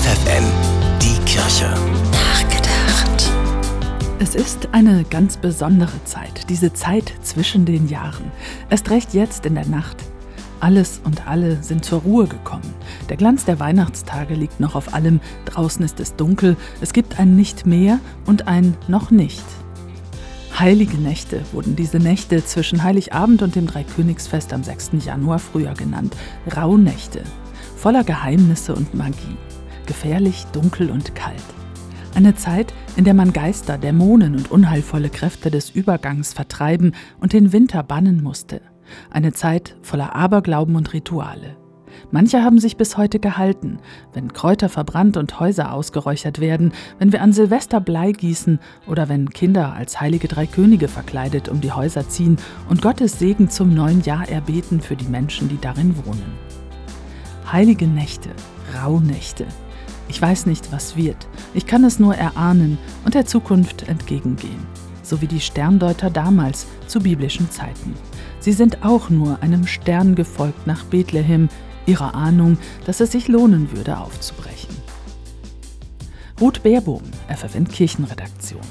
FFN, die Kirche. Nachgedacht. Es ist eine ganz besondere Zeit, diese Zeit zwischen den Jahren. Erst recht jetzt in der Nacht. Alles und alle sind zur Ruhe gekommen. Der Glanz der Weihnachtstage liegt noch auf allem. Draußen ist es dunkel. Es gibt ein Nicht mehr und ein Noch nicht. Heilige Nächte wurden diese Nächte zwischen Heiligabend und dem Dreikönigsfest am 6. Januar früher genannt. Rauhnächte. Voller Geheimnisse und Magie. Gefährlich, dunkel und kalt. Eine Zeit, in der man Geister, Dämonen und unheilvolle Kräfte des Übergangs vertreiben und den Winter bannen musste. Eine Zeit voller Aberglauben und Rituale. Manche haben sich bis heute gehalten, wenn Kräuter verbrannt und Häuser ausgeräuchert werden, wenn wir an Silvester Blei gießen oder wenn Kinder als heilige drei Könige verkleidet um die Häuser ziehen und Gottes Segen zum neuen Jahr erbeten für die Menschen, die darin wohnen. Heilige Nächte, Rauhnächte. Ich weiß nicht, was wird. Ich kann es nur erahnen und der Zukunft entgegengehen. So wie die Sterndeuter damals zu biblischen Zeiten. Sie sind auch nur einem Stern gefolgt nach Bethlehem, ihrer Ahnung, dass es sich lohnen würde, aufzubrechen. Ruth Baerbohm, FFN Kirchenredaktion.